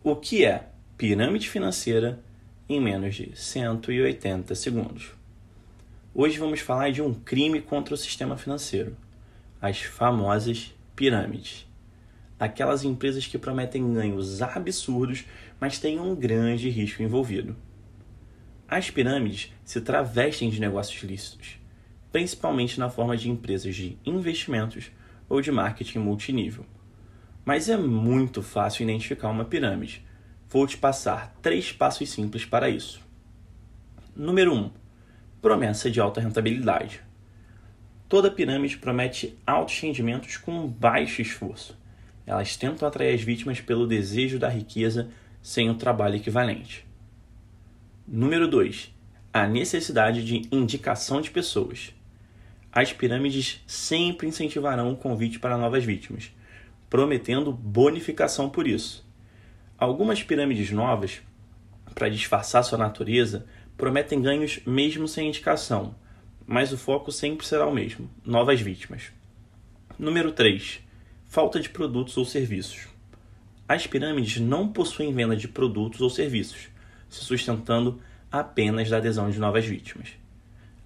O que é pirâmide financeira em menos de 180 segundos? Hoje vamos falar de um crime contra o sistema financeiro, as famosas pirâmides. Aquelas empresas que prometem ganhos absurdos, mas têm um grande risco envolvido. As pirâmides se travestem de negócios lícitos, principalmente na forma de empresas de investimentos ou de marketing multinível. Mas é muito fácil identificar uma pirâmide. Vou te passar três passos simples para isso. Número 1. Um, promessa de alta rentabilidade. Toda pirâmide promete altos rendimentos com baixo esforço. Elas tentam atrair as vítimas pelo desejo da riqueza sem o trabalho equivalente. Número 2. A necessidade de indicação de pessoas. As pirâmides sempre incentivarão o convite para novas vítimas, prometendo bonificação por isso. Algumas pirâmides novas, para disfarçar sua natureza, prometem ganhos mesmo sem indicação, mas o foco sempre será o mesmo: novas vítimas. Número 3. Falta de produtos ou serviços. As pirâmides não possuem venda de produtos ou serviços, se sustentando apenas da adesão de novas vítimas.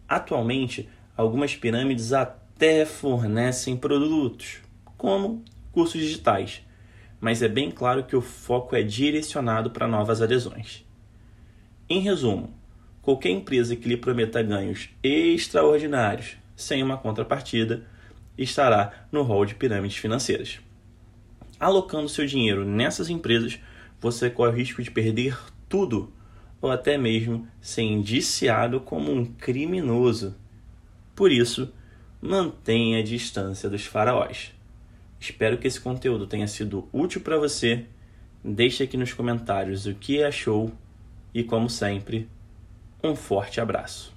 Atualmente, algumas pirâmides até fornecem produtos, como cursos digitais, mas é bem claro que o foco é direcionado para novas adesões. Em resumo, qualquer empresa que lhe prometa ganhos extraordinários sem uma contrapartida estará no rol de pirâmides financeiras. Alocando seu dinheiro nessas empresas, você corre o risco de perder tudo ou até mesmo ser indiciado como um criminoso. Por isso, mantenha a distância dos faraós. Espero que esse conteúdo tenha sido útil para você. Deixe aqui nos comentários o que achou e, como sempre, um forte abraço.